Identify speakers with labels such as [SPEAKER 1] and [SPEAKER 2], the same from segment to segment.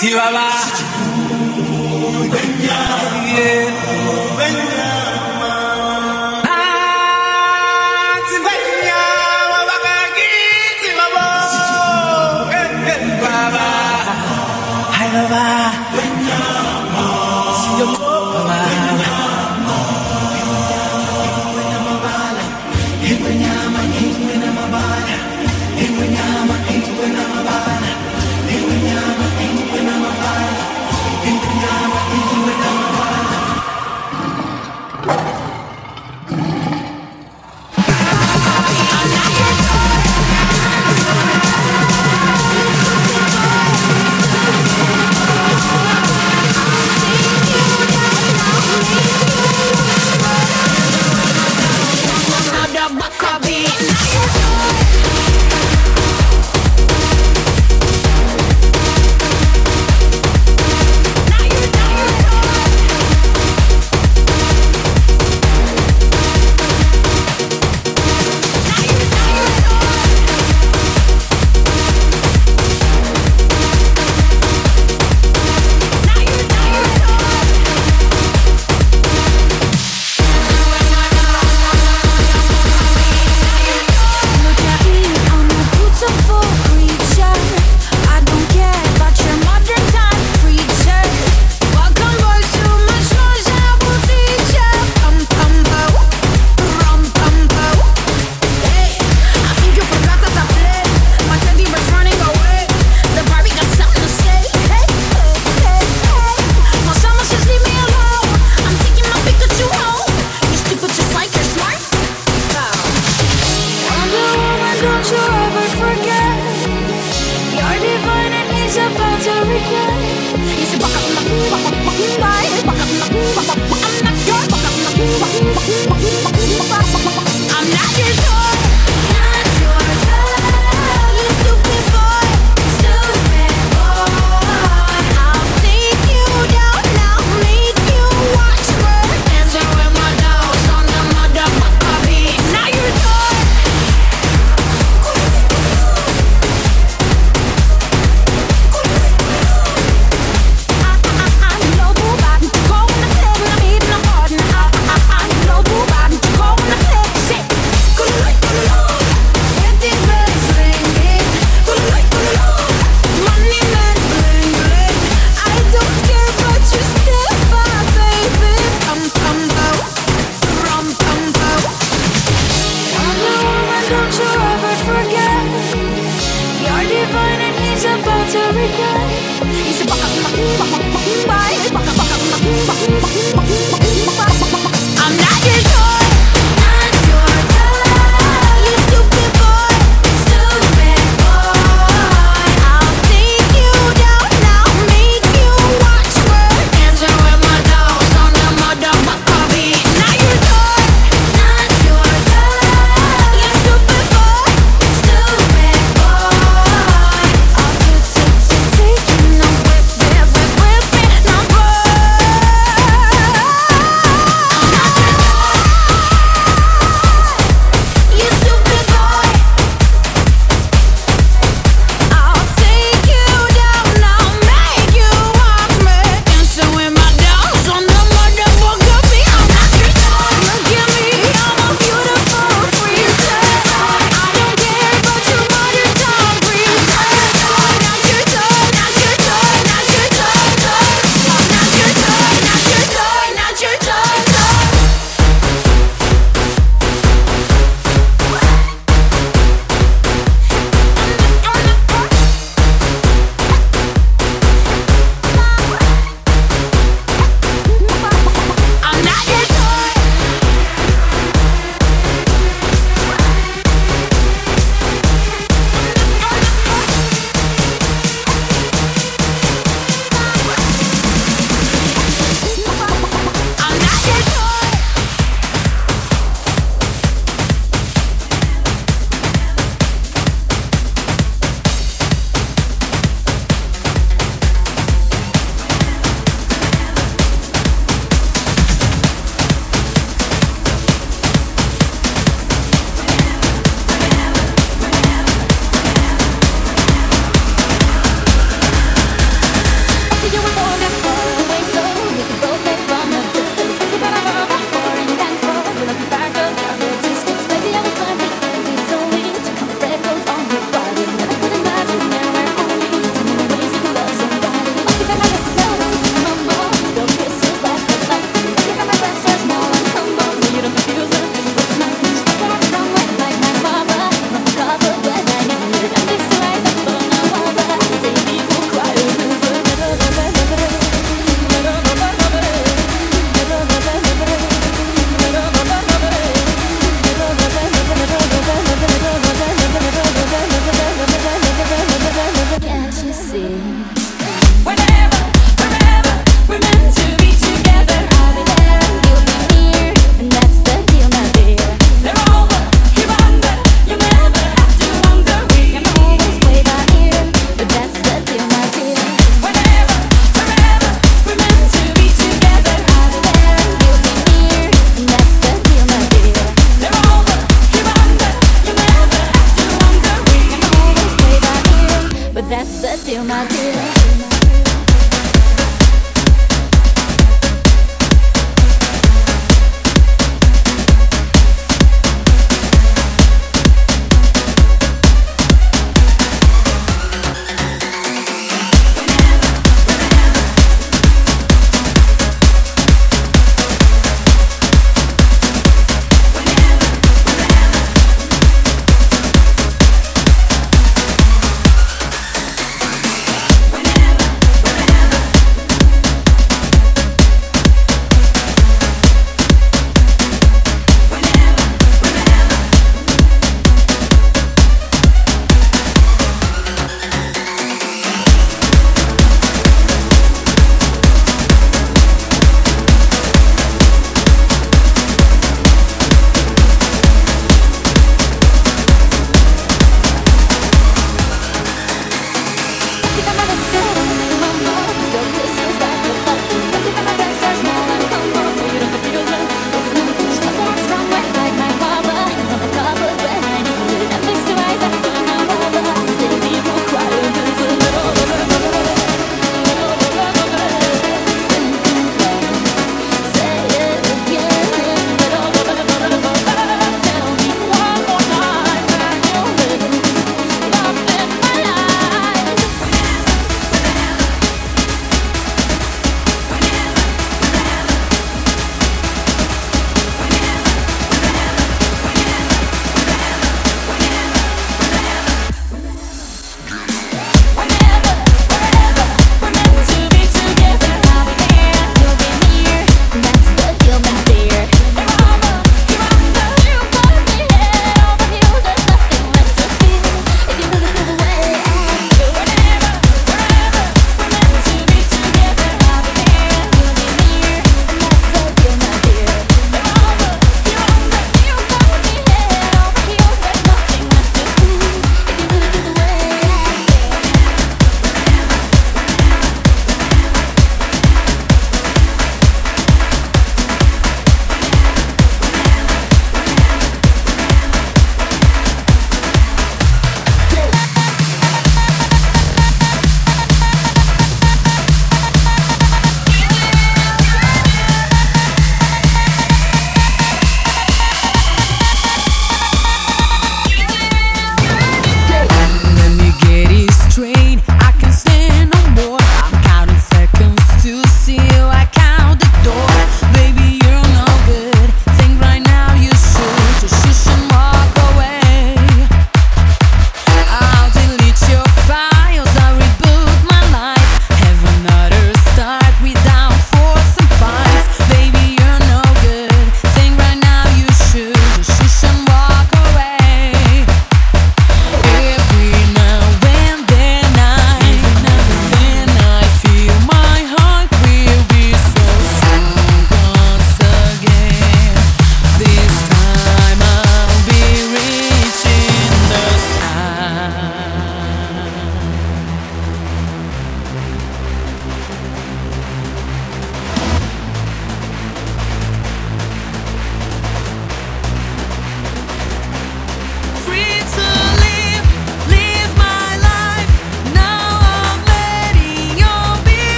[SPEAKER 1] Chihuahua. Take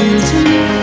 [SPEAKER 1] with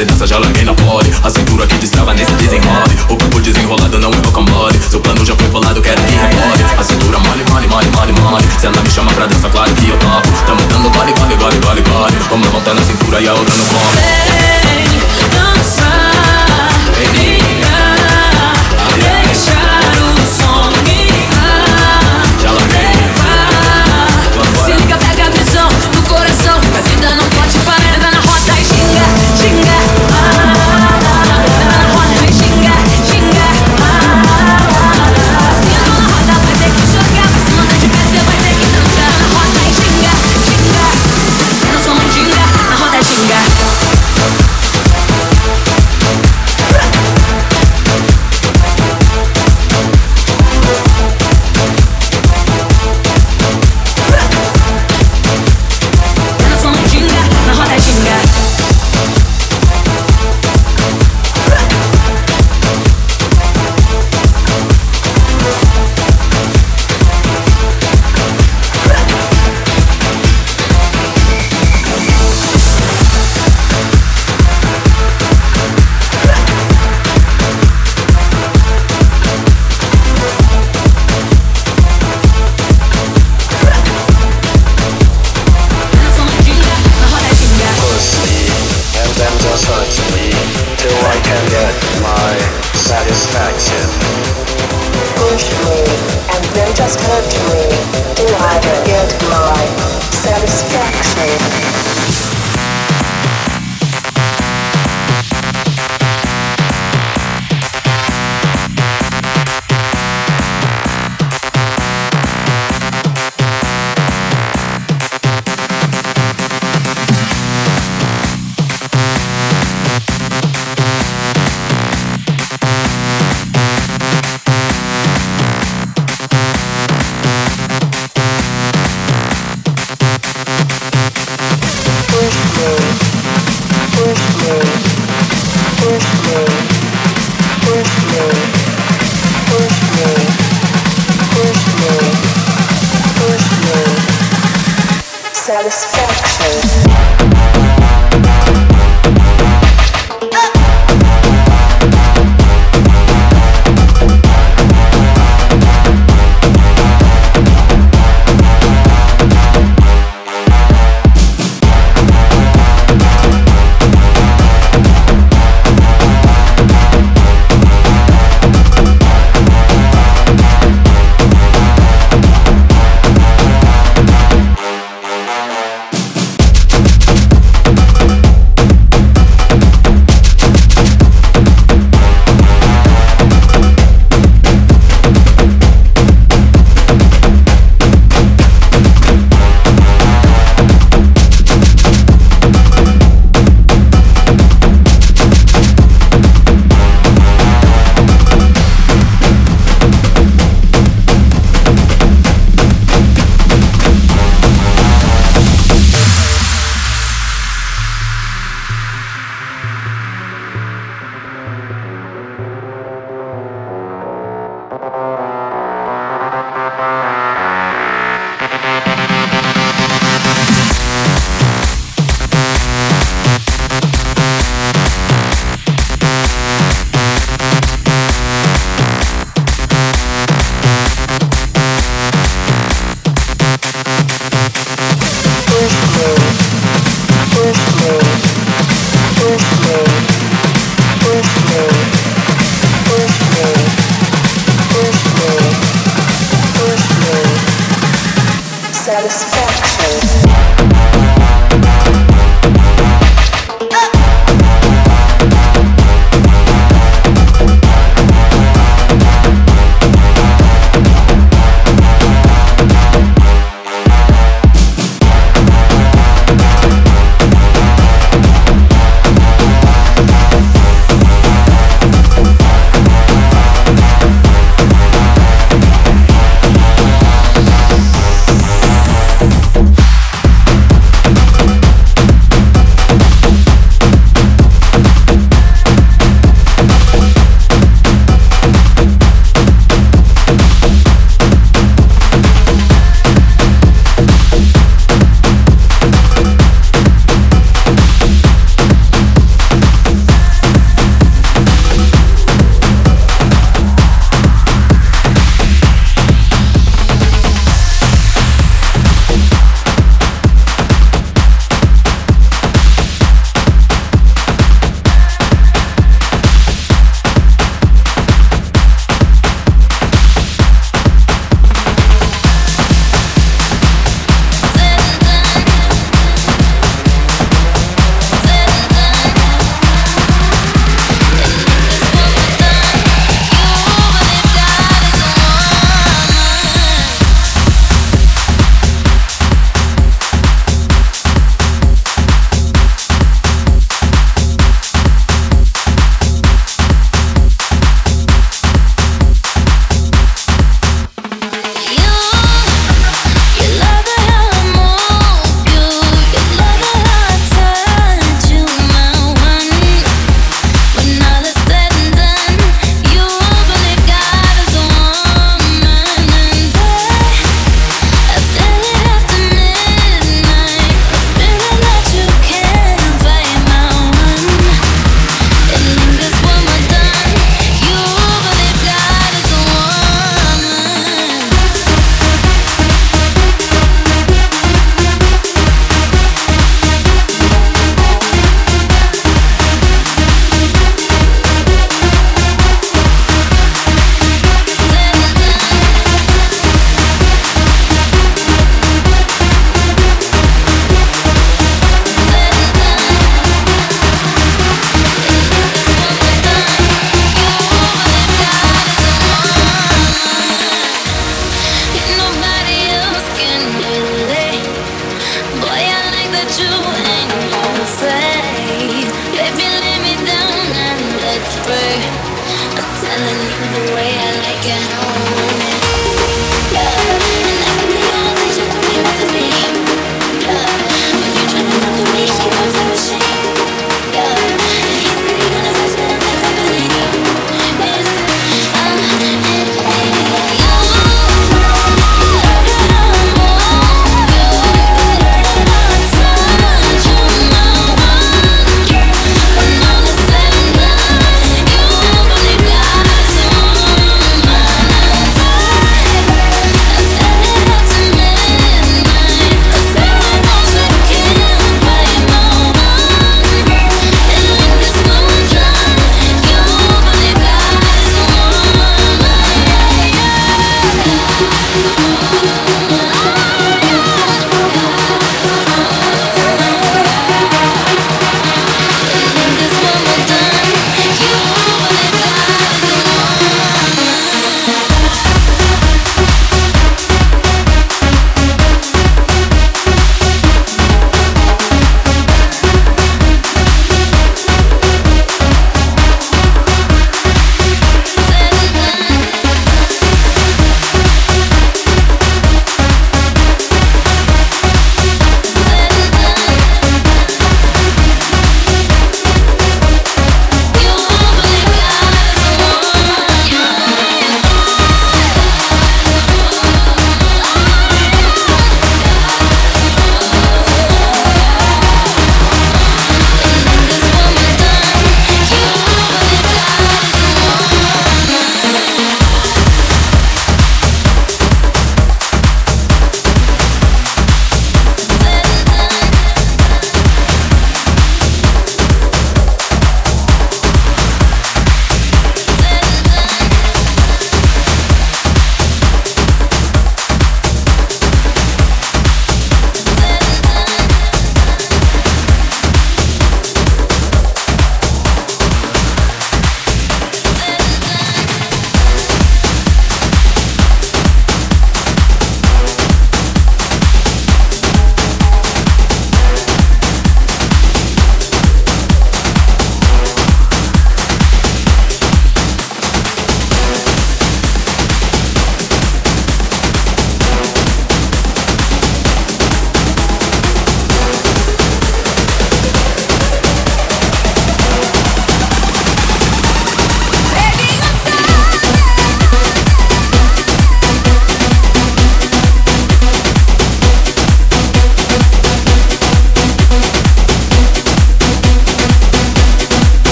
[SPEAKER 1] você dança já larguei na pole. A cintura que destrava nesse desenrole. O corpo desenrolado não é rocamole
[SPEAKER 2] Seu plano já foi bolado, quero que remole A cintura mole, mole, mole, mole, mole. Se ela me chama pra dançar, claro que eu topo. Tá Tamo dando gole, gole, gole, gole, gole. Vamos mão na cintura e a outra no colo
[SPEAKER 1] Vem dançar,
[SPEAKER 3] baby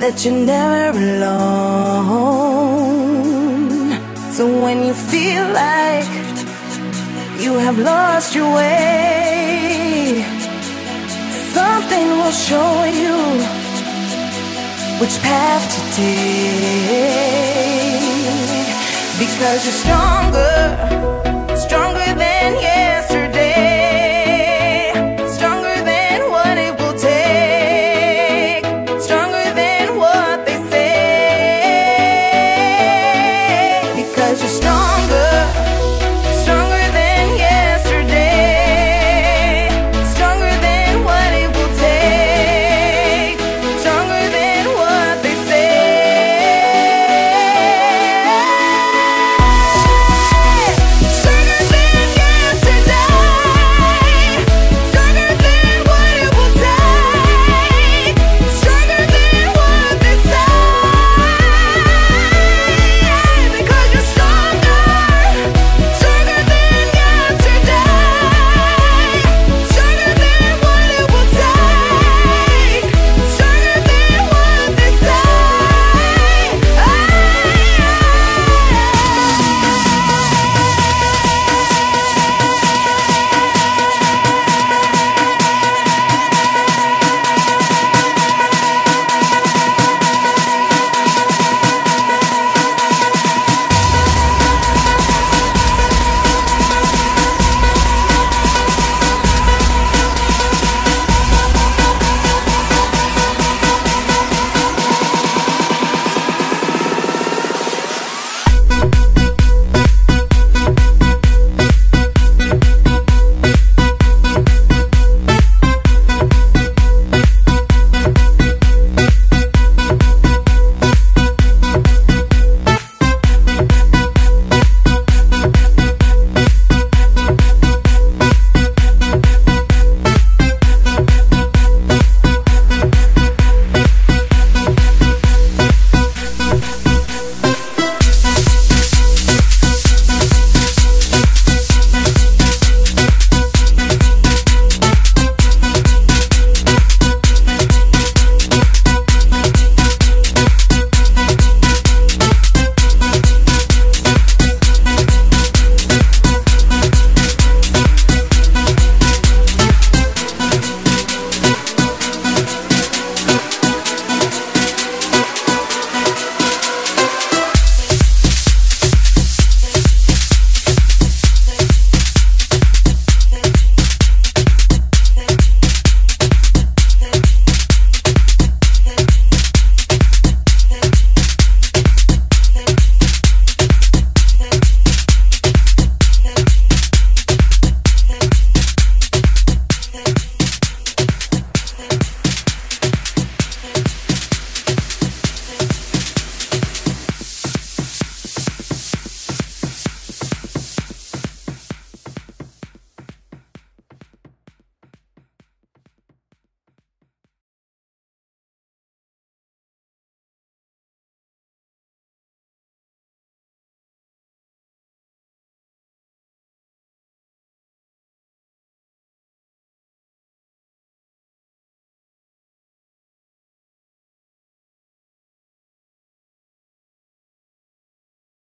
[SPEAKER 4] that you're never alone. So when you feel like you have lost your way, something will show you which path to take. Because you're stronger, stronger than you.